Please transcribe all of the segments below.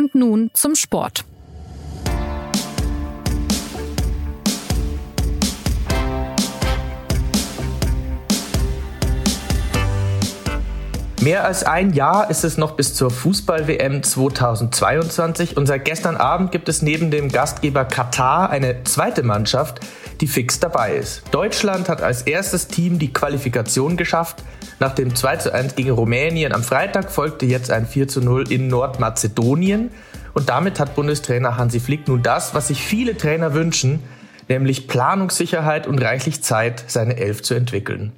Und nun zum Sport. Mehr als ein Jahr ist es noch bis zur Fußball-WM 2022 und seit gestern Abend gibt es neben dem Gastgeber Katar eine zweite Mannschaft, die fix dabei ist. Deutschland hat als erstes Team die Qualifikation geschafft. Nach dem 2 zu 1 gegen Rumänien am Freitag folgte jetzt ein 4 zu 0 in Nordmazedonien. Und damit hat Bundestrainer Hansi Flick nun das, was sich viele Trainer wünschen, nämlich Planungssicherheit und reichlich Zeit, seine Elf zu entwickeln.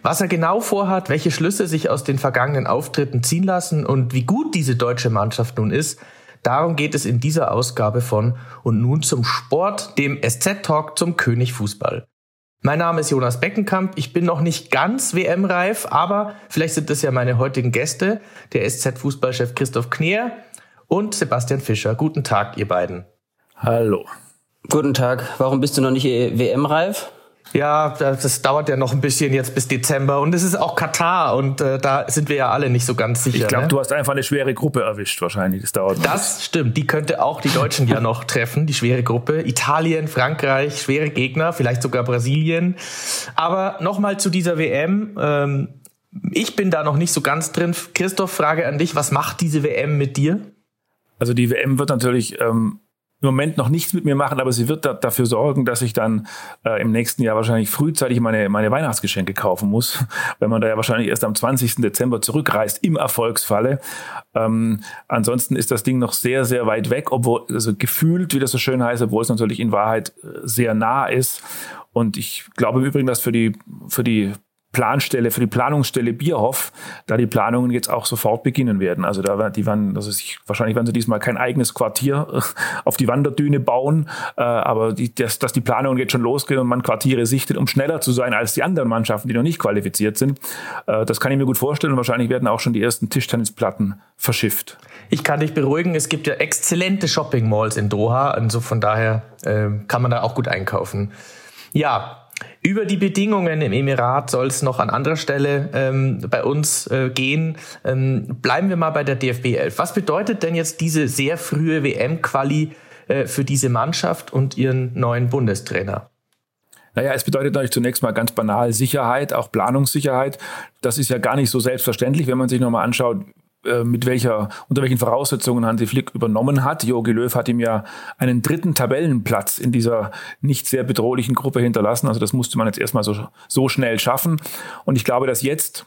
Was er genau vorhat, welche Schlüsse sich aus den vergangenen Auftritten ziehen lassen und wie gut diese deutsche Mannschaft nun ist, darum geht es in dieser Ausgabe von Und nun zum Sport, dem SZ-Talk zum König Fußball. Mein Name ist Jonas Beckenkamp. Ich bin noch nicht ganz WM-reif, aber vielleicht sind es ja meine heutigen Gäste, der SZ-Fußballchef Christoph Kneer und Sebastian Fischer. Guten Tag, ihr beiden. Hallo. Guten Tag. Warum bist du noch nicht WM-reif? Ja, das dauert ja noch ein bisschen jetzt bis Dezember und es ist auch Katar und äh, da sind wir ja alle nicht so ganz sicher. Ich glaube, ne? du hast einfach eine schwere Gruppe erwischt wahrscheinlich. Das dauert. Das stimmt. Die könnte auch die Deutschen ja noch treffen, die schwere Gruppe. Italien, Frankreich, schwere Gegner, vielleicht sogar Brasilien. Aber nochmal zu dieser WM. Ähm, ich bin da noch nicht so ganz drin. Christoph, Frage an dich: Was macht diese WM mit dir? Also die WM wird natürlich ähm, im Moment noch nichts mit mir machen, aber sie wird da, dafür sorgen, dass ich dann äh, im nächsten Jahr wahrscheinlich frühzeitig meine, meine Weihnachtsgeschenke kaufen muss, wenn man da ja wahrscheinlich erst am 20. Dezember zurückreist, im Erfolgsfalle. Ähm, ansonsten ist das Ding noch sehr, sehr weit weg, obwohl, also gefühlt, wie das so schön heißt, obwohl es natürlich in Wahrheit äh, sehr nah ist. Und ich glaube im Übrigen, dass für die, für die Planstelle, für die Planungsstelle Bierhoff, da die Planungen jetzt auch sofort beginnen werden. Also da die werden, also sich, wahrscheinlich werden sie diesmal kein eigenes Quartier auf die Wanderdüne bauen, äh, aber die, dass, dass die Planungen jetzt schon losgehen und man Quartiere sichtet, um schneller zu sein als die anderen Mannschaften, die noch nicht qualifiziert sind. Äh, das kann ich mir gut vorstellen und wahrscheinlich werden auch schon die ersten Tischtennisplatten verschifft. Ich kann dich beruhigen, es gibt ja exzellente Shopping Malls in Doha, also von daher äh, kann man da auch gut einkaufen. Ja, über die Bedingungen im Emirat soll es noch an anderer Stelle ähm, bei uns äh, gehen. Ähm, bleiben wir mal bei der DFB 11. Was bedeutet denn jetzt diese sehr frühe WM-Quali äh, für diese Mannschaft und ihren neuen Bundestrainer? Naja, es bedeutet natürlich zunächst mal ganz banal Sicherheit, auch Planungssicherheit. Das ist ja gar nicht so selbstverständlich, wenn man sich nochmal anschaut, mit welcher, unter welchen Voraussetzungen Hansi Flick übernommen hat. Jogi Löw hat ihm ja einen dritten Tabellenplatz in dieser nicht sehr bedrohlichen Gruppe hinterlassen. Also das musste man jetzt erstmal so, so schnell schaffen. Und ich glaube, dass jetzt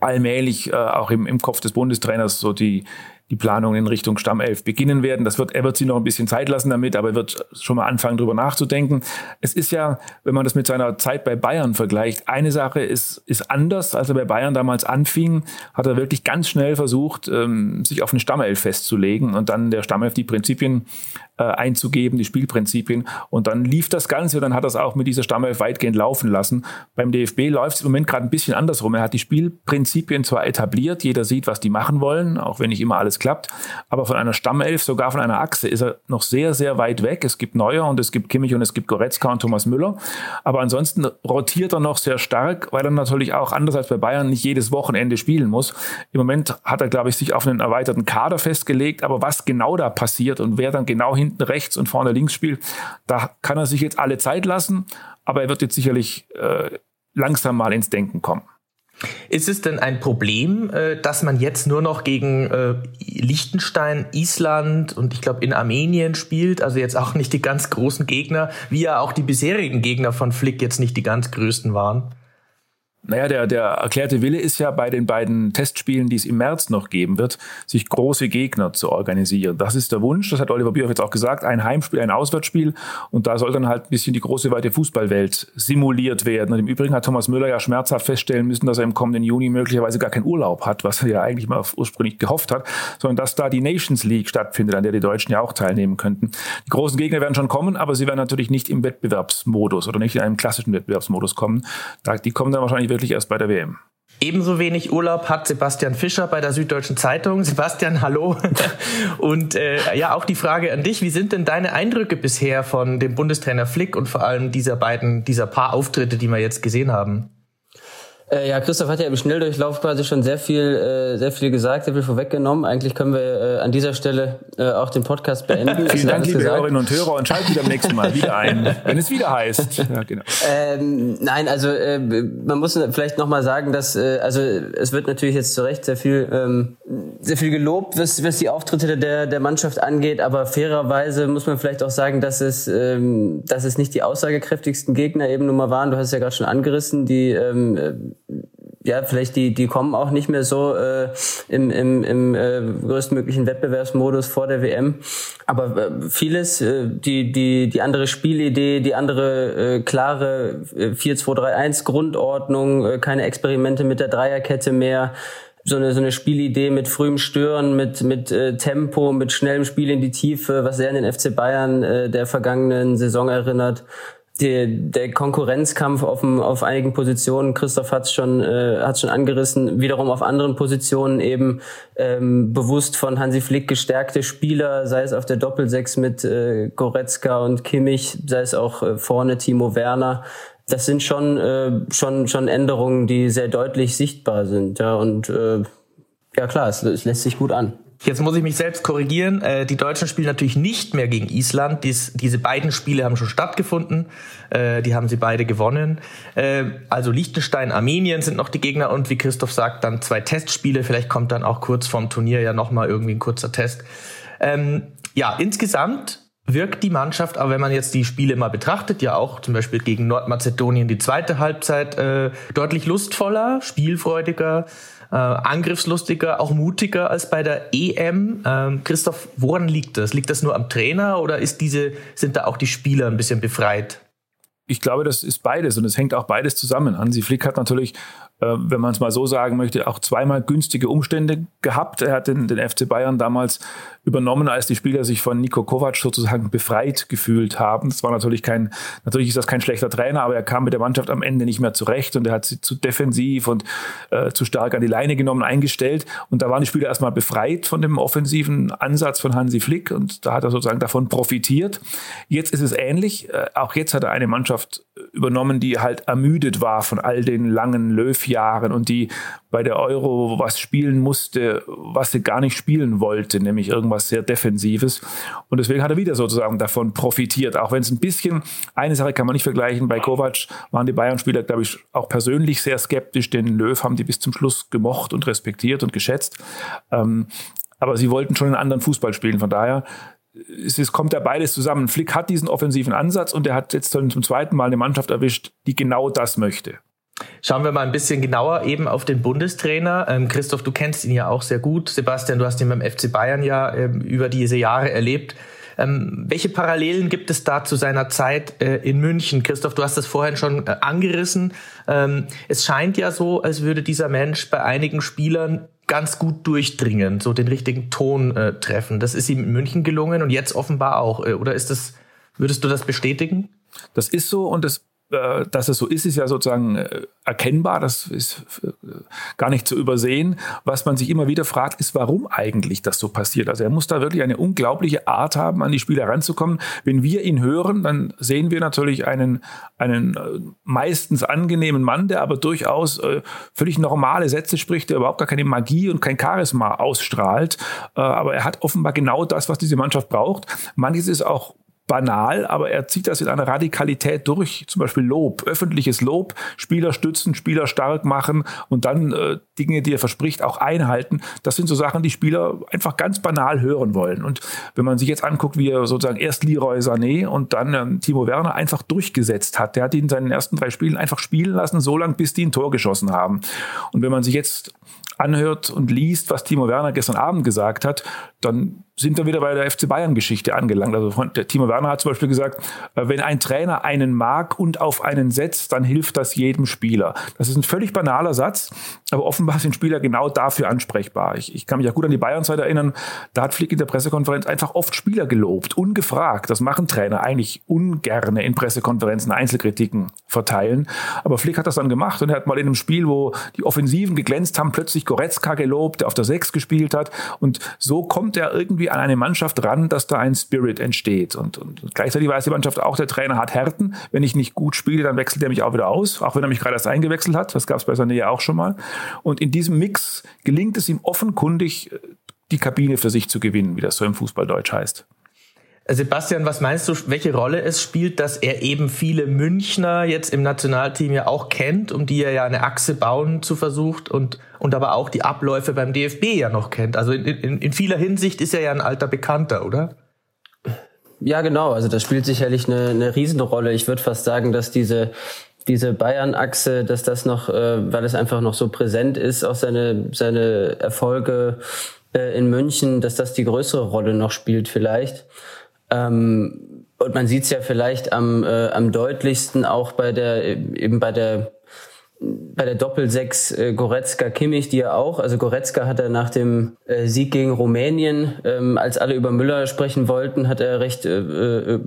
allmählich äh, auch im, im Kopf des Bundestrainers so die, die Planungen in Richtung Stammelf beginnen werden. Das wird, er wird sie noch ein bisschen Zeit lassen damit, aber er wird schon mal anfangen, darüber nachzudenken. Es ist ja, wenn man das mit seiner Zeit bei Bayern vergleicht, eine Sache ist, ist anders, als er bei Bayern damals anfing, hat er wirklich ganz schnell versucht, ähm, sich auf eine Stammelf festzulegen und dann der Stammelf die Prinzipien äh, einzugeben, die Spielprinzipien. Und dann lief das Ganze und dann hat es auch mit dieser Stammelf weitgehend laufen lassen. Beim DFB läuft es im Moment gerade ein bisschen andersrum. Er hat die Spielprinzipien zwar etabliert, jeder sieht, was die machen wollen, auch wenn nicht immer alles klappt, aber von einer Stammelf, sogar von einer Achse, ist er noch sehr, sehr weit weg. Es gibt Neuer und es gibt Kimmich und es gibt Goretzka und Thomas Müller. Aber ansonsten rotiert er noch sehr stark, weil er natürlich auch anders als bei Bayern nicht jedes Wochenende spielen muss. Im Moment hat er, glaube ich, sich auf einen erweiterten Kader festgelegt, aber was genau da passiert und wer dann genau hin hinten rechts und vorne links spielt, da kann er sich jetzt alle Zeit lassen, aber er wird jetzt sicherlich äh, langsam mal ins Denken kommen. Ist es denn ein Problem, äh, dass man jetzt nur noch gegen äh, Liechtenstein, Island und ich glaube in Armenien spielt, also jetzt auch nicht die ganz großen Gegner, wie ja auch die bisherigen Gegner von Flick jetzt nicht die ganz größten waren? Naja, der, der erklärte Wille ist ja bei den beiden Testspielen, die es im März noch geben wird, sich große Gegner zu organisieren. Das ist der Wunsch, das hat Oliver Bierhoff jetzt auch gesagt, ein Heimspiel, ein Auswärtsspiel und da soll dann halt ein bisschen die große weite Fußballwelt simuliert werden. Und im Übrigen hat Thomas Müller ja schmerzhaft feststellen müssen, dass er im kommenden Juni möglicherweise gar keinen Urlaub hat, was er ja eigentlich mal ursprünglich gehofft hat, sondern dass da die Nations League stattfindet, an der die Deutschen ja auch teilnehmen könnten. Die großen Gegner werden schon kommen, aber sie werden natürlich nicht im Wettbewerbsmodus oder nicht in einem klassischen Wettbewerbsmodus kommen. die kommen dann wahrscheinlich wirklich erst bei der WM. Ebenso wenig Urlaub hat Sebastian Fischer bei der Süddeutschen Zeitung. Sebastian, hallo. Und äh, ja, auch die Frage an dich. Wie sind denn deine Eindrücke bisher von dem Bundestrainer Flick und vor allem dieser beiden, dieser paar Auftritte, die wir jetzt gesehen haben? Äh, ja, Christoph hat ja im Schnelldurchlauf quasi schon sehr viel, äh, sehr viel gesagt, sehr viel vorweggenommen. Eigentlich können wir äh, an dieser Stelle äh, auch den Podcast beenden. Vielen Dank, liebe gesagt. Hörerinnen und Hörer, und schaltet am nächsten Mal wieder ein, wenn es wieder heißt. Ja, genau. Ähm, nein, also äh, man muss vielleicht nochmal sagen, dass äh, also es wird natürlich jetzt zu Recht sehr viel, ähm, sehr viel gelobt, was, was die Auftritte der der Mannschaft angeht, aber fairerweise muss man vielleicht auch sagen, dass es, ähm, dass es nicht die aussagekräftigsten Gegner eben nun mal waren. Du hast es ja gerade schon angerissen, die ähm, ja, vielleicht die, die kommen auch nicht mehr so äh, im, im, im äh, größtmöglichen Wettbewerbsmodus vor der WM. Aber äh, vieles, äh, die, die, die andere Spielidee, die andere äh, klare äh, 4-2-3-1 Grundordnung, äh, keine Experimente mit der Dreierkette mehr, so eine, so eine Spielidee mit frühem Stören, mit, mit äh, Tempo, mit schnellem Spiel in die Tiefe, was sehr an den FC Bayern äh, der vergangenen Saison erinnert der, der Konkurrenzkampf auf, dem, auf einigen Positionen, Christoph hat es schon, äh, hat's schon angerissen, wiederum auf anderen Positionen eben ähm, bewusst von Hansi Flick gestärkte Spieler, sei es auf der Doppelsechs mit äh, Goretzka und Kimmich, sei es auch äh, vorne Timo Werner. Das sind schon, äh, schon, schon Änderungen, die sehr deutlich sichtbar sind. Ja, und äh, ja klar, es, es lässt sich gut an. Jetzt muss ich mich selbst korrigieren. Äh, die Deutschen spielen natürlich nicht mehr gegen Island. Dies, diese beiden Spiele haben schon stattgefunden. Äh, die haben sie beide gewonnen. Äh, also Liechtenstein, Armenien sind noch die Gegner und wie Christoph sagt, dann zwei Testspiele. Vielleicht kommt dann auch kurz vorm Turnier ja nochmal irgendwie ein kurzer Test. Ähm, ja, insgesamt wirkt die Mannschaft, aber wenn man jetzt die Spiele mal betrachtet, ja auch zum Beispiel gegen Nordmazedonien die zweite Halbzeit äh, deutlich lustvoller, spielfreudiger äh, angriffslustiger, auch mutiger als bei der EM. Ähm, Christoph, woran liegt das? Liegt das nur am Trainer oder ist diese, sind da auch die Spieler ein bisschen befreit? Ich glaube, das ist beides und es hängt auch beides zusammen. Hansi Flick hat natürlich wenn man es mal so sagen möchte, auch zweimal günstige Umstände gehabt. Er hat den, den FC Bayern damals übernommen, als die Spieler sich von Nico Kovac sozusagen befreit gefühlt haben. Das war natürlich kein, natürlich ist das kein schlechter Trainer, aber er kam mit der Mannschaft am Ende nicht mehr zurecht und er hat sie zu defensiv und äh, zu stark an die Leine genommen, eingestellt. Und da waren die Spieler erstmal befreit von dem offensiven Ansatz von Hansi Flick und da hat er sozusagen davon profitiert. Jetzt ist es ähnlich. Äh, auch jetzt hat er eine Mannschaft übernommen, die halt ermüdet war von all den langen Löwjahren und die bei der Euro was spielen musste, was sie gar nicht spielen wollte, nämlich irgendwas sehr Defensives. Und deswegen hat er wieder sozusagen davon profitiert, auch wenn es ein bisschen, eine Sache kann man nicht vergleichen, bei Kovac waren die Bayern-Spieler, glaube ich, auch persönlich sehr skeptisch, den Löw haben die bis zum Schluss gemocht und respektiert und geschätzt. Ähm, aber sie wollten schon einen anderen Fußball spielen. Von daher es, es kommt ja beides zusammen. Flick hat diesen offensiven Ansatz und er hat jetzt zum zweiten Mal eine Mannschaft erwischt, die genau das möchte. Schauen wir mal ein bisschen genauer eben auf den Bundestrainer. Ähm, Christoph, du kennst ihn ja auch sehr gut. Sebastian, du hast ihn beim FC Bayern ja ähm, über diese Jahre erlebt. Ähm, welche Parallelen gibt es da zu seiner Zeit äh, in München? Christoph, du hast das vorhin schon äh, angerissen. Ähm, es scheint ja so, als würde dieser Mensch bei einigen Spielern ganz gut durchdringen, so den richtigen Ton äh, treffen. Das ist ihm in München gelungen und jetzt offenbar auch. Äh, oder ist das, würdest du das bestätigen? Das ist so und das äh, dass es so ist, ist ja sozusagen äh, erkennbar, das ist äh, gar nicht zu übersehen. Was man sich immer wieder fragt, ist, warum eigentlich das so passiert. Also er muss da wirklich eine unglaubliche Art haben, an die Spieler ranzukommen. Wenn wir ihn hören, dann sehen wir natürlich einen, einen meistens angenehmen Mann, der aber durchaus völlig normale Sätze spricht, der überhaupt gar keine Magie und kein Charisma ausstrahlt. Aber er hat offenbar genau das, was diese Mannschaft braucht. Manches ist auch banal, aber er zieht das in einer Radikalität durch. Zum Beispiel Lob, öffentliches Lob, Spieler stützen, Spieler stark machen und dann äh, Dinge, die er verspricht, auch einhalten. Das sind so Sachen, die Spieler einfach ganz banal hören wollen. Und wenn man sich jetzt anguckt, wie er sozusagen erst Leroy Sané und dann ähm, Timo Werner einfach durchgesetzt hat, der hat ihn in seinen ersten drei Spielen einfach spielen lassen, so lange, bis die ein Tor geschossen haben. Und wenn man sich jetzt anhört und liest, was Timo Werner gestern Abend gesagt hat, dann sind wir wieder bei der FC Bayern-Geschichte angelangt. Also der Timo Werner hat zum Beispiel gesagt, äh, wenn ein Trainer einen mag und auf einen setzt, dann hilft das jedem Spieler. Das ist ein völlig banaler Satz, aber offenbar offenbar sind Spieler genau dafür ansprechbar. Ich, ich kann mich auch gut an die Bayern-Zeit erinnern, da hat Flick in der Pressekonferenz einfach oft Spieler gelobt, ungefragt. Das machen Trainer eigentlich ungerne in Pressekonferenzen Einzelkritiken verteilen. Aber Flick hat das dann gemacht und er hat mal in einem Spiel, wo die Offensiven geglänzt haben, plötzlich Goretzka gelobt, der auf der Sechs gespielt hat. Und so kommt er irgendwie an eine Mannschaft ran, dass da ein Spirit entsteht. Und, und gleichzeitig weiß die Mannschaft auch, der Trainer hat Härten. Wenn ich nicht gut spiele, dann wechselt er mich auch wieder aus, auch wenn er mich gerade erst eingewechselt hat. Das gab es bei Sané ja auch schon mal. Und in diesem Mix gelingt es ihm offenkundig, die Kabine für sich zu gewinnen, wie das so im Fußballdeutsch heißt. Sebastian, was meinst du, welche Rolle es spielt, dass er eben viele Münchner jetzt im Nationalteam ja auch kennt, um die er ja eine Achse bauen zu versucht und, und aber auch die Abläufe beim DFB ja noch kennt? Also in, in, in vieler Hinsicht ist er ja ein alter Bekannter, oder? Ja, genau. Also das spielt sicherlich eine, eine Riesenrolle. Ich würde fast sagen, dass diese diese Bayern-Achse, dass das noch, äh, weil es einfach noch so präsent ist, auch seine seine Erfolge äh, in München, dass das die größere Rolle noch spielt vielleicht. Ähm, und man sieht es ja vielleicht am, äh, am deutlichsten auch bei der eben bei der bei der Doppelsechs äh, Goretzka Kimmich, die ja auch, also Goretzka hat er nach dem äh, Sieg gegen Rumänien, ähm, als alle über Müller sprechen wollten, hat er recht äh, äh,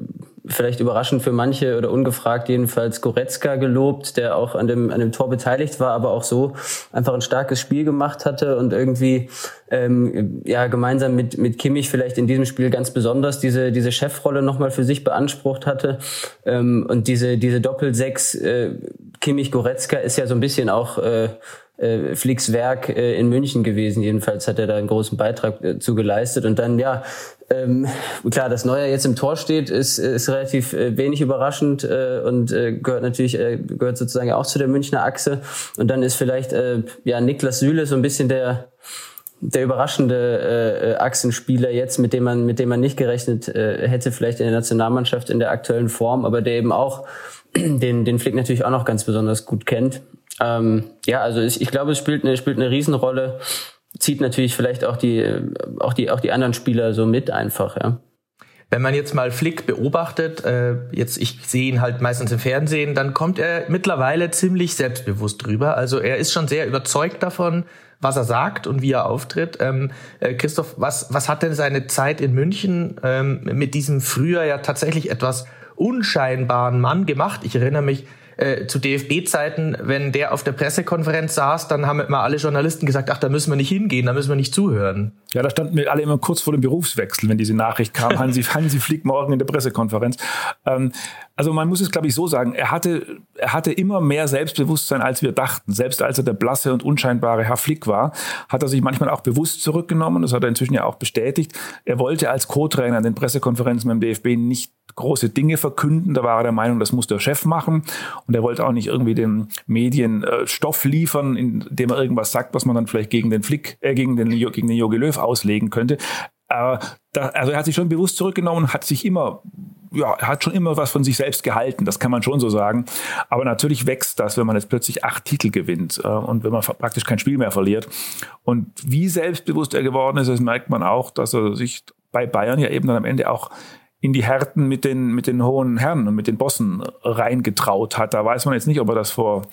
vielleicht überraschend für manche oder ungefragt jedenfalls Goretzka gelobt, der auch an dem, an dem Tor beteiligt war, aber auch so einfach ein starkes Spiel gemacht hatte und irgendwie ähm, ja gemeinsam mit, mit Kimmich vielleicht in diesem Spiel ganz besonders diese, diese Chefrolle nochmal für sich beansprucht hatte. Ähm, und diese, diese Doppelsechs äh, Kimmich-Goretzka ist ja so ein bisschen auch äh, äh, Flicks Werk äh, in München gewesen. Jedenfalls hat er da einen großen Beitrag äh, zu geleistet. Und dann, ja, ähm, klar, dass Neuer jetzt im Tor steht, ist, ist relativ äh, wenig überraschend äh, und äh, gehört natürlich äh, gehört sozusagen auch zu der Münchner Achse. Und dann ist vielleicht äh, ja Niklas Süle so ein bisschen der der überraschende äh, äh, Achsenspieler jetzt, mit dem man mit dem man nicht gerechnet äh, hätte, vielleicht in der Nationalmannschaft in der aktuellen Form, aber der eben auch den den Flick natürlich auch noch ganz besonders gut kennt. Ähm, ja, also ich, ich glaube, es spielt eine spielt eine Riesenrolle zieht natürlich vielleicht auch die, auch die, auch die anderen Spieler so mit einfach, ja. Wenn man jetzt mal Flick beobachtet, äh, jetzt ich sehe ihn halt meistens im Fernsehen, dann kommt er mittlerweile ziemlich selbstbewusst drüber. Also er ist schon sehr überzeugt davon, was er sagt und wie er auftritt. Ähm, äh, Christoph, was, was hat denn seine Zeit in München ähm, mit diesem früher ja tatsächlich etwas unscheinbaren Mann gemacht? Ich erinnere mich, äh, zu DFB-Zeiten, wenn der auf der Pressekonferenz saß, dann haben immer alle Journalisten gesagt, ach, da müssen wir nicht hingehen, da müssen wir nicht zuhören. Ja, da standen wir alle immer kurz vor dem Berufswechsel, wenn diese Nachricht kam, Hansi, Hansi fliegt morgen in der Pressekonferenz. Ähm, also man muss es, glaube ich, so sagen, er hatte, er hatte immer mehr Selbstbewusstsein, als wir dachten. Selbst als er der blasse und unscheinbare Herr Flick war, hat er sich manchmal auch bewusst zurückgenommen. Das hat er inzwischen ja auch bestätigt. Er wollte als Co-Trainer in den Pressekonferenzen beim DFB nicht große Dinge verkünden. Da war er der Meinung, das muss der Chef machen. Und er wollte auch nicht irgendwie den Medien äh, Stoff liefern, indem er irgendwas sagt, was man dann vielleicht gegen den Flick, äh, gegen den, gegen den Jogi Löw auslegen könnte. Äh, da, also er hat sich schon bewusst zurückgenommen, hat sich immer ja, hat schon immer was von sich selbst gehalten, das kann man schon so sagen. Aber natürlich wächst das, wenn man jetzt plötzlich acht Titel gewinnt äh, und wenn man praktisch kein Spiel mehr verliert. Und wie selbstbewusst er geworden ist, das merkt man auch, dass er sich bei Bayern ja eben dann am Ende auch in die Härten mit den, mit den hohen Herren und mit den Bossen reingetraut hat. Da weiß man jetzt nicht, ob er das vor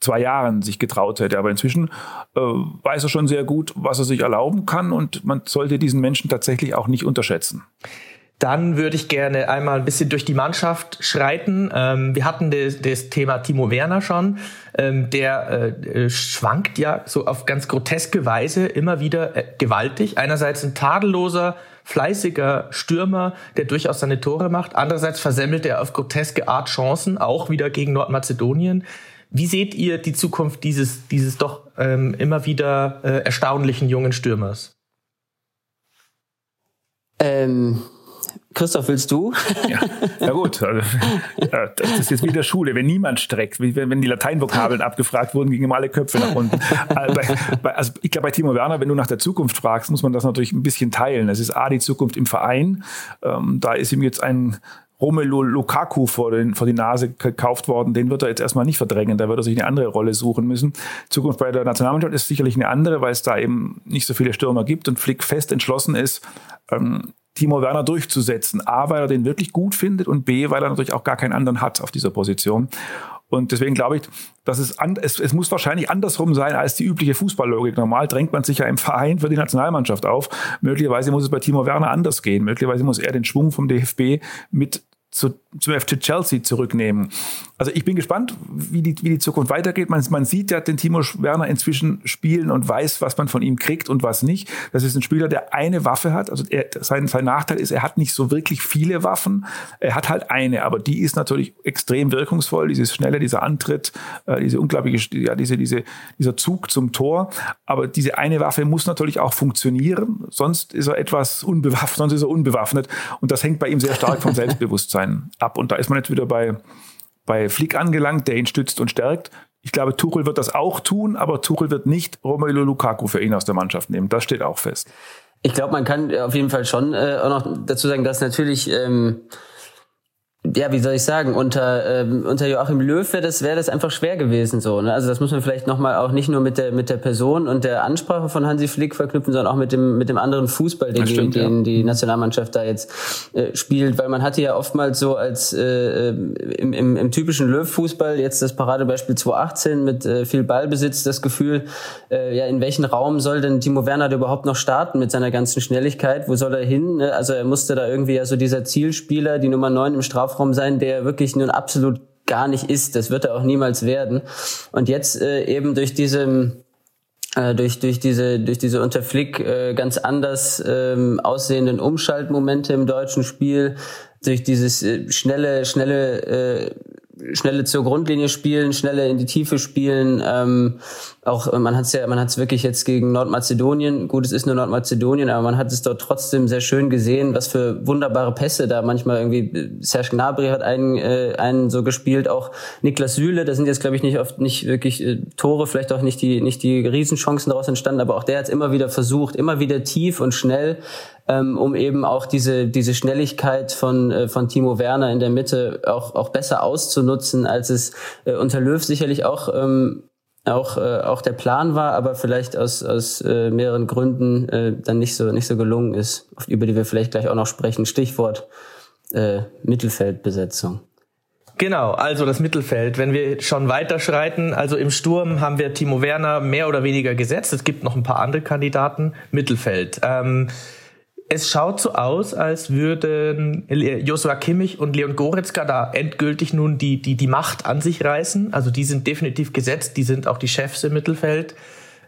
zwei Jahren sich getraut hätte. Aber inzwischen äh, weiß er schon sehr gut, was er sich erlauben kann und man sollte diesen Menschen tatsächlich auch nicht unterschätzen. Dann würde ich gerne einmal ein bisschen durch die Mannschaft schreiten. Ähm, wir hatten das, das, Thema Timo Werner schon. Ähm, der äh, schwankt ja so auf ganz groteske Weise immer wieder äh, gewaltig. Einerseits ein tadelloser, fleißiger Stürmer, der durchaus seine Tore macht. Andererseits versemmelt er auf groteske Art Chancen, auch wieder gegen Nordmazedonien. Wie seht ihr die Zukunft dieses, dieses doch ähm, immer wieder äh, erstaunlichen jungen Stürmers? Ähm, Christoph, willst du? Ja, ja gut. Also, das ist jetzt wieder Schule. Wenn niemand streckt, wenn die Lateinvokabeln abgefragt wurden, gingen immer alle Köpfe nach unten. Also, also ich glaube, bei Timo Werner, wenn du nach der Zukunft fragst, muss man das natürlich ein bisschen teilen. Es ist A, die Zukunft im Verein. Ähm, da ist ihm jetzt ein Romelu Lukaku vor, den, vor die Nase gekauft worden, den wird er jetzt erstmal nicht verdrängen, da wird er sich eine andere Rolle suchen müssen. Zukunft bei der Nationalmannschaft ist sicherlich eine andere, weil es da eben nicht so viele Stürmer gibt und Flick fest entschlossen ist, ähm, Timo Werner durchzusetzen. A, weil er den wirklich gut findet und B, weil er natürlich auch gar keinen anderen hat auf dieser Position. Und deswegen glaube ich, dass es, an, es, es muss wahrscheinlich andersrum sein als die übliche Fußballlogik. Normal drängt man sich ja im Verein für die Nationalmannschaft auf. Möglicherweise muss es bei Timo Werner anders gehen. Möglicherweise muss er den Schwung vom DFB mit zu, zum FC Chelsea zurücknehmen. Also ich bin gespannt, wie die, wie die Zukunft weitergeht. Man, man sieht ja den Timo Werner inzwischen spielen und weiß, was man von ihm kriegt und was nicht. Das ist ein Spieler, der eine Waffe hat. Also er, sein, sein Nachteil ist, er hat nicht so wirklich viele Waffen. Er hat halt eine, aber die ist natürlich extrem wirkungsvoll. Dieses schnelle, dieser Antritt, äh, diese unglaubliche, ja, diese, diese, dieser Zug zum Tor. Aber diese eine Waffe muss natürlich auch funktionieren. Sonst ist er etwas unbewaffnet, sonst ist er unbewaffnet. Und das hängt bei ihm sehr stark vom Selbstbewusstsein Bewusstsein ab. Und da ist man jetzt wieder bei, bei Flick angelangt, der ihn stützt und stärkt. Ich glaube, Tuchel wird das auch tun, aber Tuchel wird nicht Romelu Lukaku für ihn aus der Mannschaft nehmen. Das steht auch fest. Ich glaube, man kann auf jeden Fall schon äh, auch noch dazu sagen, dass natürlich ähm, ja, wie soll ich sagen, unter, ähm, unter Joachim Löw wäre das, wäre das einfach schwer gewesen so. Ne? Also das muss man vielleicht nochmal auch nicht nur mit der, mit der Person und der Ansprache von Hansi Flick verknüpfen, sondern auch mit dem, mit dem anderen Fußball, den, stimmt, die, den ja. die Nationalmannschaft da jetzt äh, spielt. Weil man hatte ja oftmals so als äh, im, im, im typischen Löw-Fußball, jetzt das Paradebeispiel 2018 mit äh, viel Ballbesitz, das Gefühl, äh, ja, in welchen Raum soll denn Timo Werner überhaupt noch starten mit seiner ganzen Schnelligkeit? Wo soll er hin? Ne? Also er musste da irgendwie ja so dieser Zielspieler, die Nummer 9 im Strafraum Strafraum sein, der wirklich nun absolut gar nicht ist. Das wird er auch niemals werden. Und jetzt äh, eben durch diese äh, durch durch diese durch diese unter Flick äh, ganz anders ähm, aussehenden Umschaltmomente im deutschen Spiel durch dieses äh, schnelle schnelle äh, schnelle zur Grundlinie spielen, schnelle in die Tiefe spielen. Ähm, auch man hat es ja, man hat es wirklich jetzt gegen Nordmazedonien. Gut, es ist nur Nordmazedonien, aber man hat es dort trotzdem sehr schön gesehen, was für wunderbare Pässe da manchmal irgendwie. Serge Gnabry hat einen äh, einen so gespielt, auch Niklas Süle. Da sind jetzt glaube ich nicht oft nicht wirklich äh, Tore, vielleicht auch nicht die nicht die Riesenchancen daraus entstanden, aber auch der hat es immer wieder versucht, immer wieder tief und schnell ähm, um eben auch diese, diese Schnelligkeit von, äh, von Timo Werner in der Mitte auch, auch besser auszunutzen, als es äh, unter Löw sicherlich auch, ähm, auch, äh, auch der Plan war, aber vielleicht aus, aus äh, mehreren Gründen äh, dann nicht so, nicht so gelungen ist, über die wir vielleicht gleich auch noch sprechen. Stichwort äh, Mittelfeldbesetzung. Genau, also das Mittelfeld. Wenn wir schon weiterschreiten, also im Sturm haben wir Timo Werner mehr oder weniger gesetzt. Es gibt noch ein paar andere Kandidaten. Mittelfeld. Ähm, es schaut so aus, als würden Joshua Kimmich und Leon Goretzka da endgültig nun die, die, die Macht an sich reißen. Also die sind definitiv gesetzt, die sind auch die Chefs im Mittelfeld.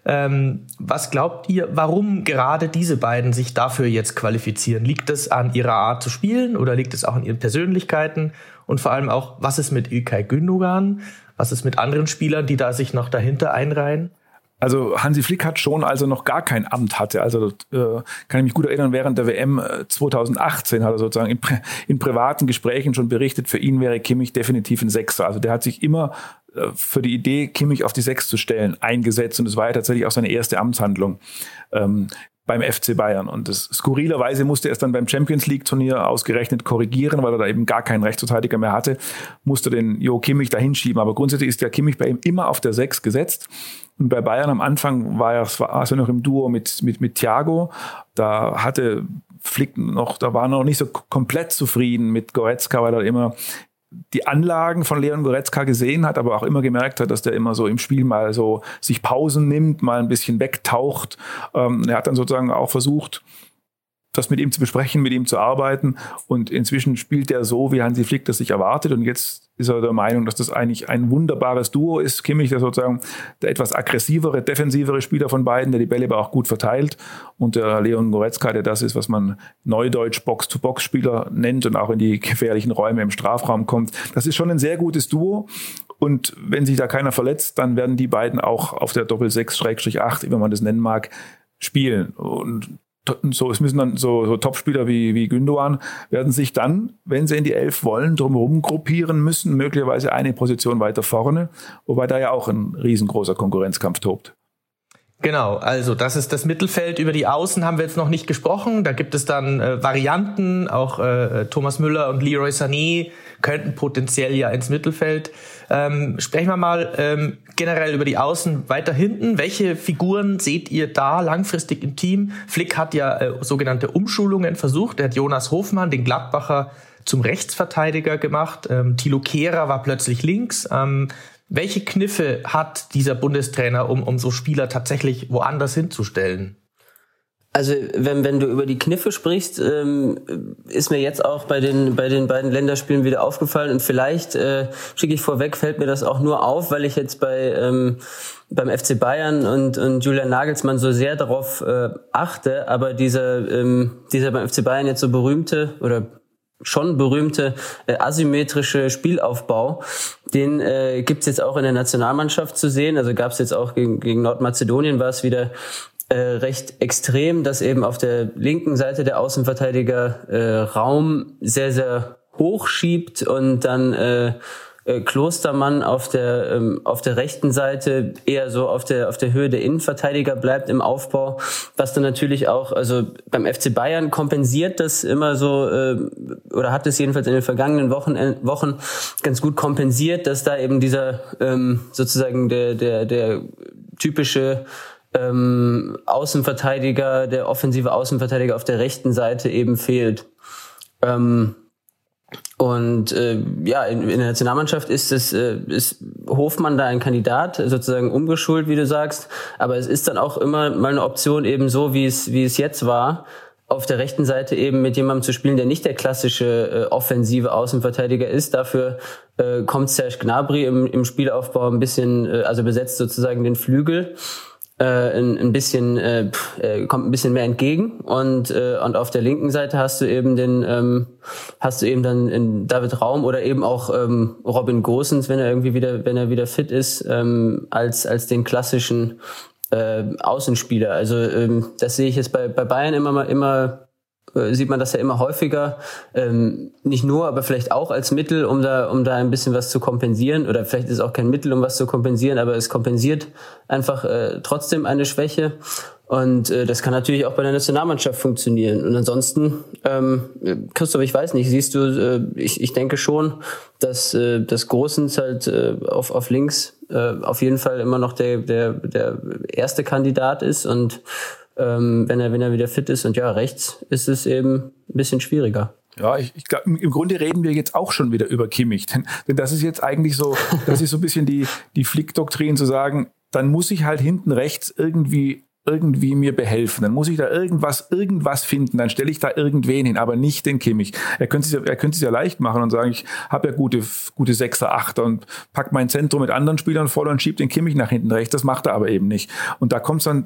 Ähm, was glaubt ihr, warum gerade diese beiden sich dafür jetzt qualifizieren? Liegt es an ihrer Art zu spielen oder liegt es auch an ihren Persönlichkeiten? Und vor allem auch, was ist mit Ilkay Gündogan? Was ist mit anderen Spielern, die da sich noch dahinter einreihen? Also Hansi Flick hat schon, als er noch gar kein Amt hatte, also äh, kann ich mich gut erinnern, während der WM 2018 äh, hat er sozusagen in, in privaten Gesprächen schon berichtet, für ihn wäre Kimmich definitiv ein Sechser. Also der hat sich immer äh, für die Idee, Kimmich auf die Sechs zu stellen, eingesetzt und es war ja tatsächlich auch seine erste Amtshandlung. Ähm, beim FC Bayern. Und das, skurrilerweise musste er es dann beim Champions League Turnier ausgerechnet korrigieren, weil er da eben gar keinen Rechtsverteidiger mehr hatte, musste den Jo Kimmich da hinschieben. Aber grundsätzlich ist der Kimmich bei ihm immer auf der Sechs gesetzt. Und bei Bayern am Anfang war er, war er noch im Duo mit, mit, mit Thiago. Da hatte Flick noch, da war er noch nicht so komplett zufrieden mit Goretzka, weil er immer die Anlagen von Leon Goretzka gesehen hat, aber auch immer gemerkt hat, dass der immer so im Spiel mal so sich Pausen nimmt, mal ein bisschen wegtaucht. Ähm, er hat dann sozusagen auch versucht, das mit ihm zu besprechen, mit ihm zu arbeiten. Und inzwischen spielt er so, wie Hansi Flick das sich erwartet. Und jetzt ist er der Meinung, dass das eigentlich ein wunderbares Duo ist. Kimmich, der sozusagen der etwas aggressivere, defensivere Spieler von beiden, der die Bälle aber auch gut verteilt. Und der Leon Goretzka, der das ist, was man neudeutsch Box-to-Box-Spieler nennt und auch in die gefährlichen Räume im Strafraum kommt. Das ist schon ein sehr gutes Duo. Und wenn sich da keiner verletzt, dann werden die beiden auch auf der Doppel-6-8, wie man das nennen mag, spielen. Und so, es müssen dann so, so Topspieler wie, wie Gündogan werden sich dann, wenn sie in die Elf wollen, drumherum gruppieren müssen, möglicherweise eine Position weiter vorne, wobei da ja auch ein riesengroßer Konkurrenzkampf tobt. Genau, also das ist das Mittelfeld. Über die Außen haben wir jetzt noch nicht gesprochen. Da gibt es dann äh, Varianten. Auch äh, Thomas Müller und Leroy Sané könnten potenziell ja ins Mittelfeld. Ähm, sprechen wir mal ähm, generell über die Außen weiter hinten. Welche Figuren seht ihr da langfristig im Team? Flick hat ja äh, sogenannte Umschulungen versucht. Er hat Jonas Hofmann, den Gladbacher zum Rechtsverteidiger gemacht. Ähm, Thilo Kehrer war plötzlich links. Ähm, welche Kniffe hat dieser Bundestrainer, um, um so Spieler tatsächlich woanders hinzustellen? Also wenn, wenn du über die Kniffe sprichst, ähm, ist mir jetzt auch bei den, bei den beiden Länderspielen wieder aufgefallen und vielleicht äh, schicke ich vorweg, fällt mir das auch nur auf, weil ich jetzt bei ähm, beim FC Bayern und, und Julian Nagelsmann so sehr darauf äh, achte, aber dieser, ähm, dieser beim FC Bayern jetzt so berühmte oder schon berühmte äh, asymmetrische Spielaufbau, den äh, gibt jetzt auch in der Nationalmannschaft zu sehen. Also gab es jetzt auch gegen, gegen Nordmazedonien war es wieder äh, recht extrem, dass eben auf der linken Seite der Außenverteidiger äh, Raum sehr, sehr hoch schiebt und dann äh, äh, Klostermann auf der ähm, auf der rechten Seite eher so auf der auf der Höhe der Innenverteidiger bleibt im Aufbau, was dann natürlich auch also beim FC Bayern kompensiert das immer so äh, oder hat es jedenfalls in den vergangenen Wochen äh, Wochen ganz gut kompensiert, dass da eben dieser ähm, sozusagen der der der typische ähm, Außenverteidiger, der offensive Außenverteidiger auf der rechten Seite eben fehlt. Ähm, und äh, ja, in, in der Nationalmannschaft ist es äh, ist Hofmann da ein Kandidat, sozusagen umgeschult, wie du sagst. Aber es ist dann auch immer mal eine Option, eben so wie es wie es jetzt war, auf der rechten Seite eben mit jemandem zu spielen, der nicht der klassische äh, offensive Außenverteidiger ist. Dafür äh, kommt Serge Gnabry im, im Spielaufbau ein bisschen, äh, also besetzt sozusagen den Flügel äh, ein, ein bisschen äh, äh, kommt ein bisschen mehr entgegen und äh, und auf der linken Seite hast du eben den ähm, hast du eben dann in David Raum oder eben auch ähm, Robin Gosens, wenn er irgendwie wieder wenn er wieder fit ist ähm, als als den klassischen äh, Außenspieler. Also ähm, das sehe ich jetzt bei bei Bayern immer mal immer sieht man das ja immer häufiger, ähm, nicht nur, aber vielleicht auch als Mittel, um da, um da ein bisschen was zu kompensieren. Oder vielleicht ist es auch kein Mittel, um was zu kompensieren, aber es kompensiert einfach äh, trotzdem eine Schwäche. Und äh, das kann natürlich auch bei der Nationalmannschaft funktionieren. Und ansonsten, ähm, Christoph, ich weiß nicht, siehst du, äh, ich, ich denke schon, dass äh, das Großens halt äh, auf, auf links äh, auf jeden Fall immer noch der, der, der erste Kandidat ist und ähm, wenn er wenn er wieder fit ist. Und ja, rechts ist es eben ein bisschen schwieriger. Ja, ich, ich glaube, im Grunde reden wir jetzt auch schon wieder über Kimmich. Denn, denn das ist jetzt eigentlich so, das ist so ein bisschen die, die Flick-Doktrin zu sagen, dann muss ich halt hinten rechts irgendwie irgendwie mir behelfen. Dann muss ich da irgendwas, irgendwas finden. Dann stelle ich da irgendwen hin, aber nicht den Kimmich. Er könnte es ja, er könnte es ja leicht machen und sagen, ich habe ja gute, gute Sechser, Achter und pack mein Zentrum mit anderen Spielern voll und schieb den Kimmich nach hinten rechts. Das macht er aber eben nicht. Und da kommt es dann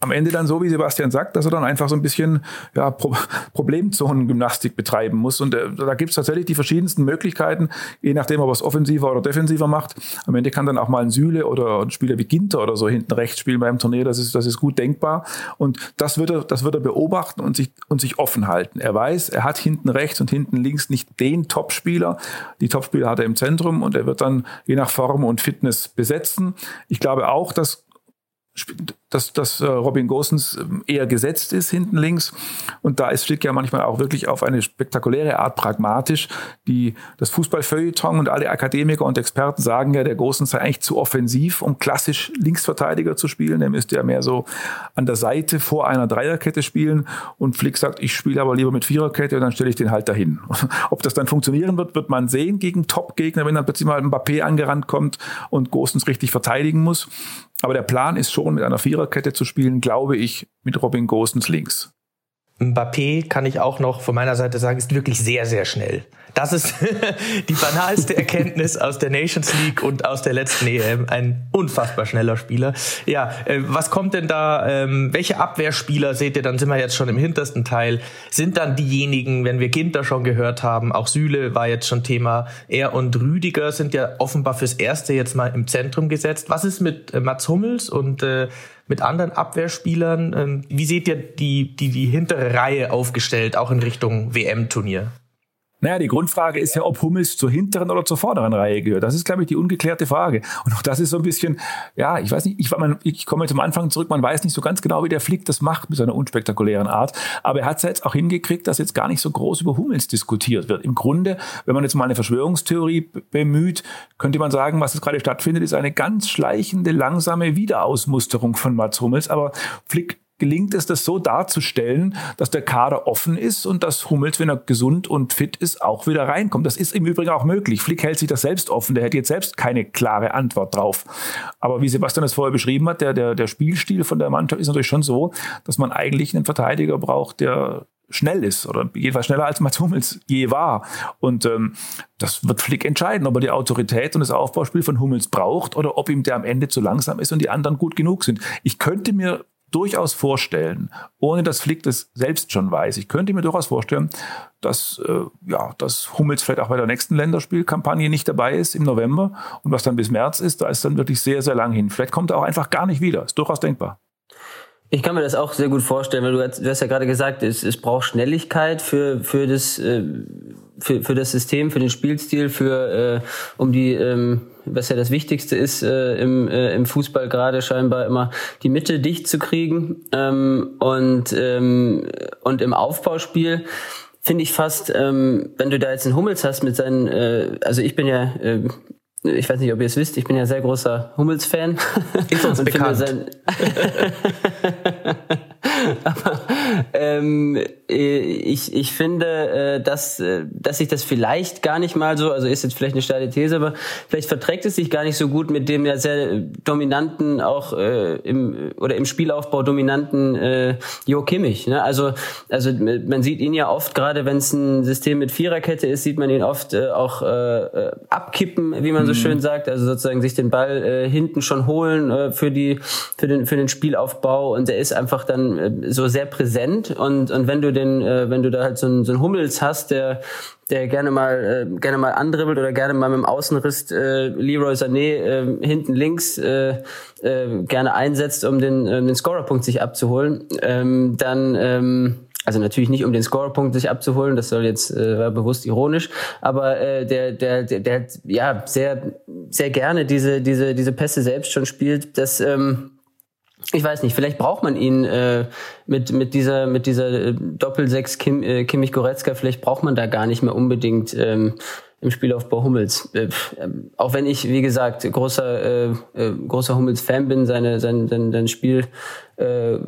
am Ende dann so, wie Sebastian sagt, dass er dann einfach so ein bisschen ja, Pro Problemzonengymnastik betreiben muss. Und äh, da gibt es tatsächlich die verschiedensten Möglichkeiten, je nachdem, ob er es offensiver oder defensiver macht. Am Ende kann dann auch mal ein Süle oder ein Spieler wie Ginter oder so hinten rechts spielen beim Turnier. Das ist, das ist gut denkbar. Und das wird er, das wird er beobachten und sich, und sich offen halten. Er weiß, er hat hinten rechts und hinten links nicht den Topspieler. Die Topspieler hat er im Zentrum und er wird dann je nach Form und Fitness besetzen. Ich glaube auch, dass dass, dass äh, Robin Gosens ähm, eher gesetzt ist hinten links. Und da ist Flick ja manchmal auch wirklich auf eine spektakuläre Art pragmatisch. Die, das Fußballfeuilleton und alle Akademiker und Experten sagen ja, der Gosens sei eigentlich zu offensiv, um klassisch Linksverteidiger zu spielen. Er müsste ja mehr so an der Seite vor einer Dreierkette spielen. Und Flick sagt, ich spiele aber lieber mit Viererkette und dann stelle ich den halt dahin. Ob das dann funktionieren wird, wird man sehen gegen Top-Gegner, wenn dann plötzlich mal ein Mbappé angerannt kommt und Gosens richtig verteidigen muss. Aber der Plan ist schon, mit einer Viererkette zu spielen, glaube ich, mit Robin Gosens links. Mbappé kann ich auch noch von meiner Seite sagen, ist wirklich sehr, sehr schnell. Das ist die banalste Erkenntnis aus der Nations League und aus der letzten EM. Ein unfassbar schneller Spieler. Ja, äh, was kommt denn da? Ähm, welche Abwehrspieler seht ihr? Dann sind wir jetzt schon im hintersten Teil. Sind dann diejenigen, wenn wir Ginter schon gehört haben, auch Süle war jetzt schon Thema. Er und Rüdiger sind ja offenbar fürs Erste jetzt mal im Zentrum gesetzt. Was ist mit äh, Mats Hummels und äh, mit anderen Abwehrspielern? Ähm, wie seht ihr die, die, die hintere Reihe aufgestellt, auch in Richtung WM-Turnier? Naja, die Grundfrage ist ja, ob Hummels zur hinteren oder zur vorderen Reihe gehört. Das ist, glaube ich, die ungeklärte Frage. Und auch das ist so ein bisschen, ja, ich weiß nicht, ich, man, ich komme zum Anfang zurück, man weiß nicht so ganz genau, wie der Flick das macht mit seiner unspektakulären Art. Aber er hat es jetzt auch hingekriegt, dass jetzt gar nicht so groß über Hummels diskutiert wird. Im Grunde, wenn man jetzt mal eine Verschwörungstheorie bemüht, könnte man sagen, was jetzt gerade stattfindet, ist eine ganz schleichende, langsame Wiederausmusterung von Mats Hummels. Aber Flick gelingt es, das so darzustellen, dass der Kader offen ist und dass Hummels, wenn er gesund und fit ist, auch wieder reinkommt. Das ist im Übrigen auch möglich. Flick hält sich das selbst offen. Der hätte jetzt selbst keine klare Antwort drauf. Aber wie Sebastian es vorher beschrieben hat, der, der, der Spielstil von der Mannschaft ist natürlich schon so, dass man eigentlich einen Verteidiger braucht, der schnell ist oder jedenfalls schneller als Mats Hummels je war. Und ähm, das wird Flick entscheiden, ob er die Autorität und das Aufbauspiel von Hummels braucht oder ob ihm der am Ende zu langsam ist und die anderen gut genug sind. Ich könnte mir durchaus vorstellen, ohne dass Flick das selbst schon weiß, ich könnte mir durchaus vorstellen, dass, äh, ja, dass Hummels vielleicht auch bei der nächsten Länderspielkampagne nicht dabei ist im November und was dann bis März ist, da ist dann wirklich sehr, sehr lang hin. Vielleicht kommt er auch einfach gar nicht wieder. Ist durchaus denkbar. Ich kann mir das auch sehr gut vorstellen, weil du, hast, du hast ja gerade gesagt, es, es braucht Schnelligkeit für, für, das, äh, für, für das System, für den Spielstil, für äh, um die, ähm, was ja das Wichtigste ist äh, im, äh, im Fußball gerade scheinbar immer, die Mitte dicht zu kriegen. Ähm, und, ähm, und im Aufbauspiel finde ich fast, ähm, wenn du da jetzt einen Hummels hast mit seinen, äh, also ich bin ja äh, ich weiß nicht, ob ihr es wisst, ich bin ja sehr großer Hummels-Fan. Ist uns bekannt. Aber ähm, äh, ich, ich finde, äh, dass, äh, dass sich das vielleicht gar nicht mal so, also ist jetzt vielleicht eine steile These, aber vielleicht verträgt es sich gar nicht so gut mit dem ja sehr dominanten, auch äh, im oder im Spielaufbau dominanten äh, Jo Kimmich. Ne? Also, also man sieht ihn ja oft, gerade wenn es ein System mit Viererkette ist, sieht man ihn oft äh, auch äh, abkippen, wie man so mhm. schön sagt, also sozusagen sich den Ball äh, hinten schon holen äh, für die für den für den Spielaufbau und der ist einfach dann äh, so sehr präsent und und wenn du den äh, wenn du da halt so ein, so ein Hummels hast, der der gerne mal äh, gerne mal andribbelt oder gerne mal mit dem Außenriss äh, Leroy Sané äh, hinten links äh, äh, gerne einsetzt, um den äh, den Scorerpunkt sich abzuholen, ähm, dann ähm, also natürlich nicht um den Scorerpunkt sich abzuholen, das soll jetzt äh, bewusst ironisch, aber äh, der der der, der ja sehr sehr gerne diese diese diese Pässe selbst schon spielt, das ähm, ich weiß nicht, vielleicht braucht man ihn äh, mit mit dieser mit dieser äh, Doppelsechs Kim, äh, Kimmich Goretzka, vielleicht braucht man da gar nicht mehr unbedingt ähm, im Spielaufbau Hummels. Äh, äh, auch wenn ich, wie gesagt, großer äh, äh, großer Hummels Fan bin, seine sein sein, sein Spiel äh,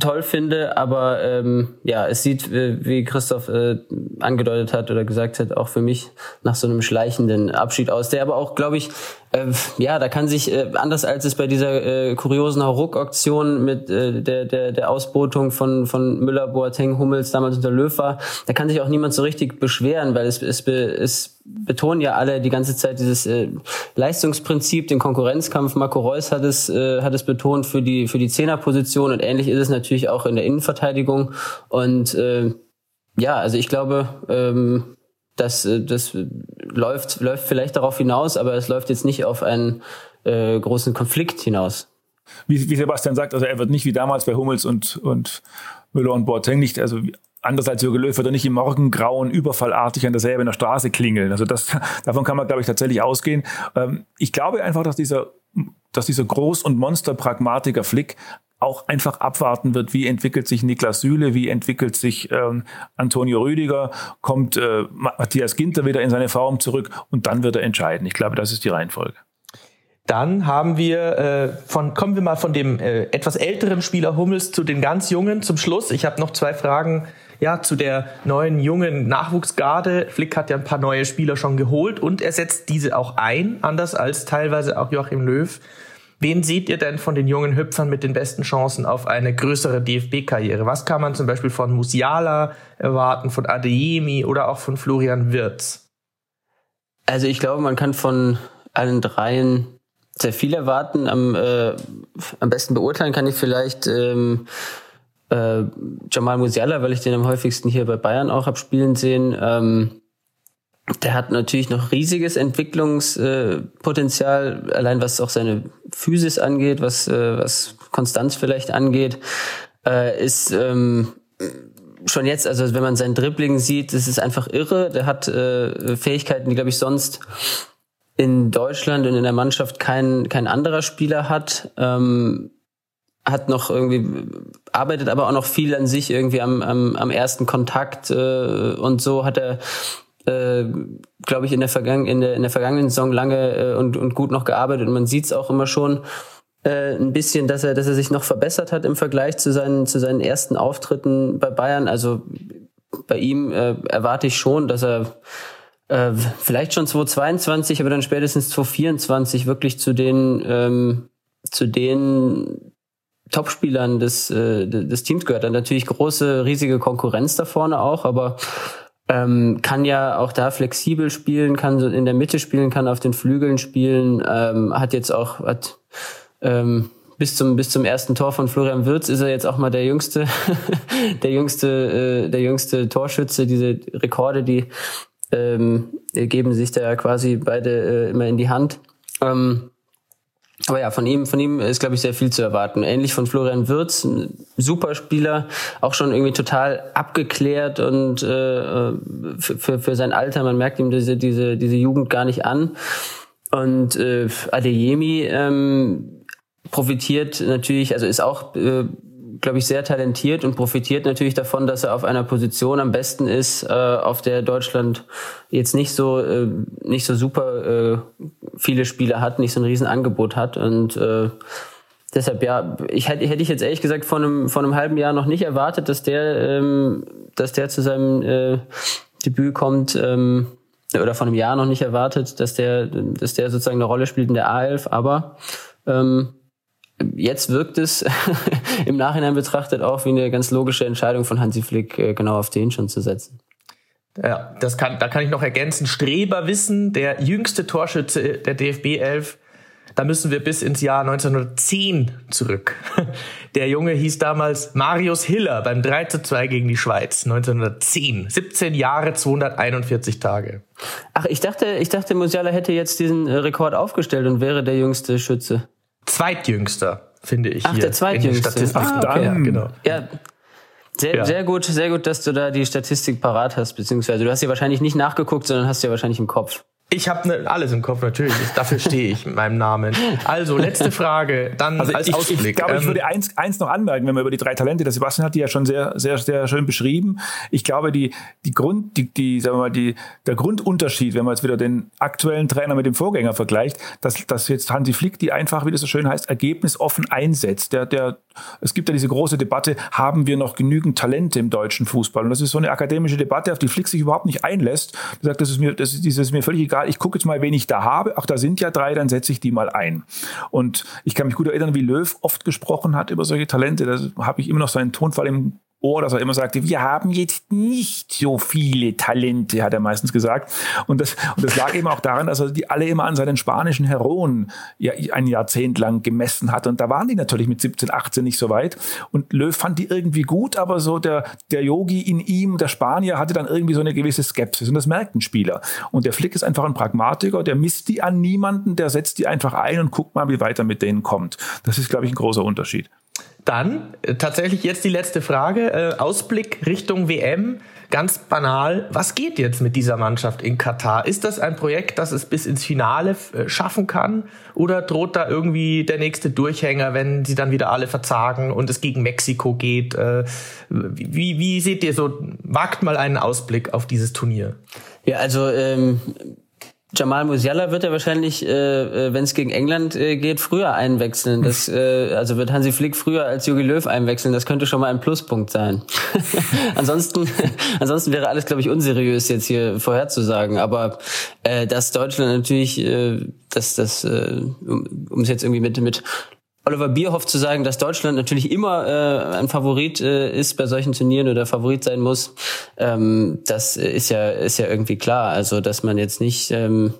toll finde, aber ähm, ja, es sieht, äh, wie Christoph äh, angedeutet hat oder gesagt hat, auch für mich nach so einem schleichenden Abschied aus, der aber auch, glaube ich, äh, ja, da kann sich, äh, anders als es bei dieser äh, kuriosen Hauruck-Auktion mit äh, der, der, der Ausbotung von, von Müller, Boateng, Hummels damals unter Löw war, da kann sich auch niemand so richtig beschweren, weil es, es, es betonen ja alle die ganze Zeit dieses äh, Leistungsprinzip, den Konkurrenzkampf. Marco Reus hat es, äh, hat es betont für die, für die Zehnerposition und ähnlich ist es natürlich auch in der Innenverteidigung. Und äh, ja, also ich glaube, ähm, das, äh, das läuft, läuft vielleicht darauf hinaus, aber es läuft jetzt nicht auf einen äh, großen Konflikt hinaus. Wie, wie Sebastian sagt, also er wird nicht wie damals bei Hummels und, und Müller und Boateng nicht, also anders als Jürgen Löw wird er nicht im Morgengrauen überfallartig an derselben der Straße klingeln. Also das, davon kann man, glaube ich, tatsächlich ausgehen. Ähm, ich glaube einfach, dass dieser, dass dieser Groß- und Monster-Pragmatiker Flick auch einfach abwarten wird, wie entwickelt sich Niklas Süle, wie entwickelt sich ähm, Antonio Rüdiger, kommt äh, Matthias Ginter wieder in seine Form zurück und dann wird er entscheiden. Ich glaube, das ist die Reihenfolge. Dann haben wir äh, von kommen wir mal von dem äh, etwas älteren Spieler Hummels zu den ganz jungen zum Schluss. Ich habe noch zwei Fragen ja zu der neuen jungen Nachwuchsgarde. Flick hat ja ein paar neue Spieler schon geholt und er setzt diese auch ein, anders als teilweise auch Joachim Löw. Wen seht ihr denn von den jungen Hüpfern mit den besten Chancen auf eine größere DFB-Karriere? Was kann man zum Beispiel von Musiala erwarten, von Adeyemi oder auch von Florian Wirz? Also ich glaube, man kann von allen dreien sehr viel erwarten. Am, äh, am besten beurteilen kann ich vielleicht ähm, äh, Jamal Musiala, weil ich den am häufigsten hier bei Bayern auch hab spielen sehen. Ähm, der hat natürlich noch riesiges Entwicklungspotenzial, allein was auch seine Physis angeht, was, äh, was Konstanz vielleicht angeht, äh, ist ähm, schon jetzt, also wenn man sein Dribbling sieht, das ist einfach irre. Der hat äh, Fähigkeiten, die, glaube ich, sonst in Deutschland und in der Mannschaft kein, kein anderer Spieler hat. Ähm, hat noch irgendwie, arbeitet aber auch noch viel an sich irgendwie am, am, am ersten Kontakt äh, und so hat er äh, glaube ich, in der, Vergangen in, der, in der vergangenen Saison lange äh, und, und gut noch gearbeitet und man sieht es auch immer schon. äh, ein bisschen, dass er, dass er sich noch verbessert hat im Vergleich zu seinen, zu seinen ersten Auftritten bei Bayern. Also bei ihm äh, erwarte ich schon, dass er äh, vielleicht schon 2022, aber dann spätestens 2024 wirklich zu den ähm, zu den Topspielern des äh, des Teams gehört. Dann natürlich große riesige Konkurrenz da vorne auch, aber ähm, kann ja auch da flexibel spielen, kann so in der Mitte spielen, kann auf den Flügeln spielen, ähm, hat jetzt auch hat ähm, bis zum bis zum ersten Tor von Florian Wirz ist er jetzt auch mal der jüngste der jüngste äh, der jüngste Torschütze diese Rekorde die ähm, geben sich da quasi beide äh, immer in die Hand. Ähm, aber ja, von ihm, von ihm ist, glaube ich, sehr viel zu erwarten. Ähnlich von Florian Wirz, ein super Spieler, auch schon irgendwie total abgeklärt und äh, für, für, für sein Alter, man merkt ihm diese, diese, diese Jugend gar nicht an. Und äh, Adeyemi ähm, profitiert natürlich, also ist auch äh, glaube ich, sehr talentiert und profitiert natürlich davon, dass er auf einer Position am besten ist, äh, auf der Deutschland jetzt nicht so äh, nicht so super äh, viele Spieler hat, nicht so ein Riesenangebot hat und äh, deshalb ja, ich hätte hätte ich jetzt ehrlich gesagt vor einem vor einem halben Jahr noch nicht erwartet, dass der ähm, dass der zu seinem äh, Debüt kommt. Ähm, oder vor einem Jahr noch nicht erwartet, dass der, dass der sozusagen eine Rolle spielt in der A11, aber ähm, jetzt wirkt es im Nachhinein betrachtet auch wie eine ganz logische Entscheidung von Hansi Flick, äh, genau auf den schon zu setzen. Ja, das kann, da kann ich noch ergänzen. Streberwissen, der jüngste Torschütze der DFB 11. Da müssen wir bis ins Jahr 1910 zurück. Der Junge hieß damals Marius Hiller beim 3 zu 2 gegen die Schweiz 1910. 17 Jahre, 241 Tage. Ach, ich dachte, ich dachte, Musiala hätte jetzt diesen äh, Rekord aufgestellt und wäre der jüngste Schütze zweitjüngster, finde ich. Ach, hier der zweitjüngste. Ach, okay. ja, genau. Ja, sehr, ja. sehr gut, sehr gut, dass du da die Statistik parat hast, beziehungsweise du hast sie wahrscheinlich nicht nachgeguckt, sondern hast sie wahrscheinlich im Kopf. Ich habe ne, alles im Kopf, natürlich. Dafür stehe ich mit meinem Namen. Also, letzte Frage, dann also als ich, Ausblick. Ich glaube, ich ähm, würde eins, eins noch anmerken, wenn wir über die drei Talente, der Sebastian hat die ja schon sehr, sehr, sehr schön beschrieben. Ich glaube, die, die Grund, die, die, sagen wir mal, die, der Grundunterschied, wenn man jetzt wieder den aktuellen Trainer mit dem Vorgänger vergleicht, dass, dass jetzt Hansi Flick die einfach, wie das so schön heißt, ergebnisoffen einsetzt. Der, der, es gibt ja diese große Debatte, haben wir noch genügend Talente im deutschen Fußball? Und das ist so eine akademische Debatte, auf die Flick sich überhaupt nicht einlässt. Er sagt, das ist mir, das ist, das ist mir völlig egal egal, ich gucke jetzt mal, wen ich da habe. Ach, da sind ja drei, dann setze ich die mal ein. Und ich kann mich gut erinnern, wie Löw oft gesprochen hat über solche Talente. Da habe ich immer noch seinen Tonfall im Ohr, dass er immer sagte, wir haben jetzt nicht so viele Talente, hat er meistens gesagt. Und das, und das lag eben auch daran, dass er die alle immer an seinen spanischen Heroen ja, ein Jahrzehnt lang gemessen hat. Und da waren die natürlich mit 17, 18 nicht so weit. Und Löw fand die irgendwie gut, aber so der, der Yogi in ihm, der Spanier, hatte dann irgendwie so eine gewisse Skepsis. Und das merkten Spieler. Und der Flick ist einfach ein Pragmatiker, der misst die an niemanden, der setzt die einfach ein und guckt mal, wie weiter mit denen kommt. Das ist, glaube ich, ein großer Unterschied. Dann äh, tatsächlich jetzt die letzte Frage. Äh, Ausblick Richtung WM. Ganz banal, was geht jetzt mit dieser Mannschaft in Katar? Ist das ein Projekt, das es bis ins Finale äh, schaffen kann? Oder droht da irgendwie der nächste Durchhänger, wenn sie dann wieder alle verzagen und es gegen Mexiko geht? Äh, wie, wie seht ihr so, wagt mal einen Ausblick auf dieses Turnier? Ja, also ähm, Jamal Musiala wird er wahrscheinlich, äh, äh wenn es gegen England äh, geht, früher einwechseln. Das, äh, also wird Hansi Flick früher als Jogi Löw einwechseln. Das könnte schon mal ein Pluspunkt sein. ansonsten, ansonsten wäre alles, glaube ich, unseriös jetzt hier vorherzusagen. Aber äh, dass Deutschland natürlich, äh, dass das, äh, um es jetzt irgendwie mit mit Oliver Bierhoff zu sagen, dass Deutschland natürlich immer äh, ein Favorit äh, ist bei solchen Turnieren oder Favorit sein muss, ähm, das ist ja ist ja irgendwie klar. Also dass man jetzt nicht ähm,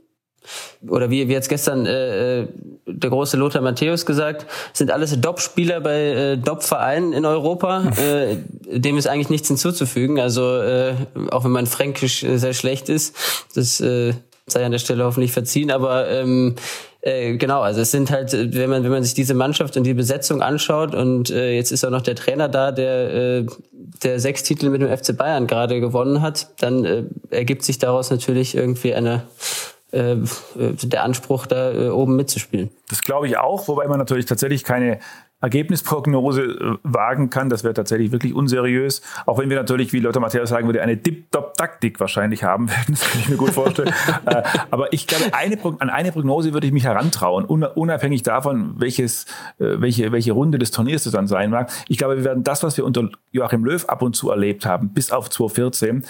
oder wie, wie jetzt gestern äh, äh der große Lothar Matthäus gesagt, sind alles DOP-Spieler bei äh, DOP-Vereinen in Europa. Äh, dem ist eigentlich nichts hinzuzufügen. Also äh, auch wenn man fränkisch äh, sehr schlecht ist, das äh, sei an der Stelle hoffentlich verziehen, aber ähm, äh, genau, also es sind halt, wenn man, wenn man sich diese Mannschaft und die Besetzung anschaut und äh, jetzt ist auch noch der Trainer da, der, äh, der sechs Titel mit dem FC Bayern gerade gewonnen hat, dann äh, ergibt sich daraus natürlich irgendwie eine äh, der Anspruch, da äh, oben mitzuspielen. Das glaube ich auch, wobei man natürlich tatsächlich keine Ergebnisprognose äh, wagen kann. Das wäre tatsächlich wirklich unseriös. Auch wenn wir natürlich, wie Lothar Matthäus sagen würde, eine Dip-Dop-Taktik wahrscheinlich haben werden. Das kann ich mir gut vorstellen. äh, aber ich glaube, eine, an eine Prognose würde ich mich herantrauen, unabhängig davon, welches, äh, welche, welche Runde des Turniers es dann sein mag. Ich glaube, wir werden das, was wir unter Joachim Löw ab und zu erlebt haben, bis auf 2014,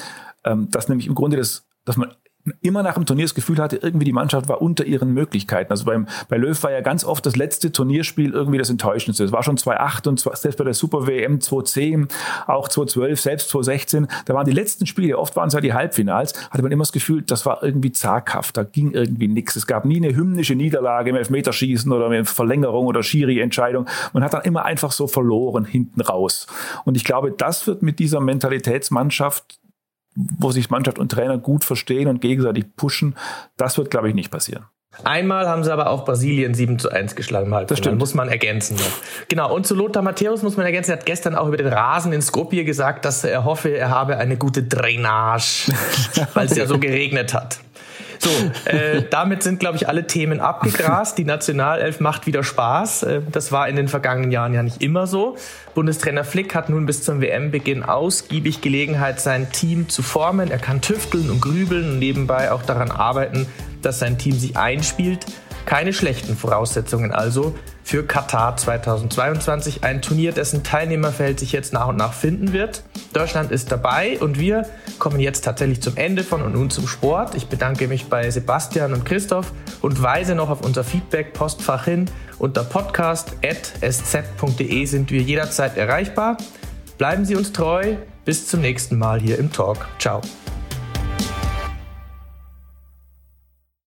ähm, dass nämlich im Grunde das, dass man immer nach dem Turnier das Gefühl hatte, irgendwie die Mannschaft war unter ihren Möglichkeiten. Also beim, bei Löw war ja ganz oft das letzte Turnierspiel irgendwie das Enttäuschendste. Es war schon 2008 und selbst bei der Super WM 2010, auch 2012, selbst 2016, da waren die letzten Spiele, oft waren es ja die Halbfinals, hatte man immer das Gefühl, das war irgendwie zaghaft, da ging irgendwie nichts. Es gab nie eine hymnische Niederlage im Elfmeterschießen oder eine Verlängerung oder Schiri-Entscheidung. Man hat dann immer einfach so verloren hinten raus. Und ich glaube, das wird mit dieser Mentalitätsmannschaft wo sich Mannschaft und Trainer gut verstehen und gegenseitig pushen. Das wird, glaube ich, nicht passieren. Einmal haben sie aber auch Brasilien 7 zu 1 geschlagen. Halt. Das stimmt. muss man ergänzen. Genau. Und zu Lothar Matthäus muss man ergänzen. Er hat gestern auch über den Rasen in Skopje gesagt, dass er hoffe, er habe eine gute Drainage, weil es ja so geregnet hat. So, äh, damit sind, glaube ich, alle Themen abgegrast. Die Nationalelf macht wieder Spaß. Äh, das war in den vergangenen Jahren ja nicht immer so. Bundestrainer Flick hat nun bis zum WM-Beginn ausgiebig Gelegenheit, sein Team zu formen. Er kann tüfteln und grübeln und nebenbei auch daran arbeiten, dass sein Team sich einspielt. Keine schlechten Voraussetzungen also für Katar 2022, ein Turnier, dessen Teilnehmerfeld sich jetzt nach und nach finden wird. Deutschland ist dabei und wir kommen jetzt tatsächlich zum Ende von und nun zum Sport. Ich bedanke mich bei Sebastian und Christoph und weise noch auf unser Feedback-Postfach hin. Unter podcast.sz.de sind wir jederzeit erreichbar. Bleiben Sie uns treu. Bis zum nächsten Mal hier im Talk. Ciao.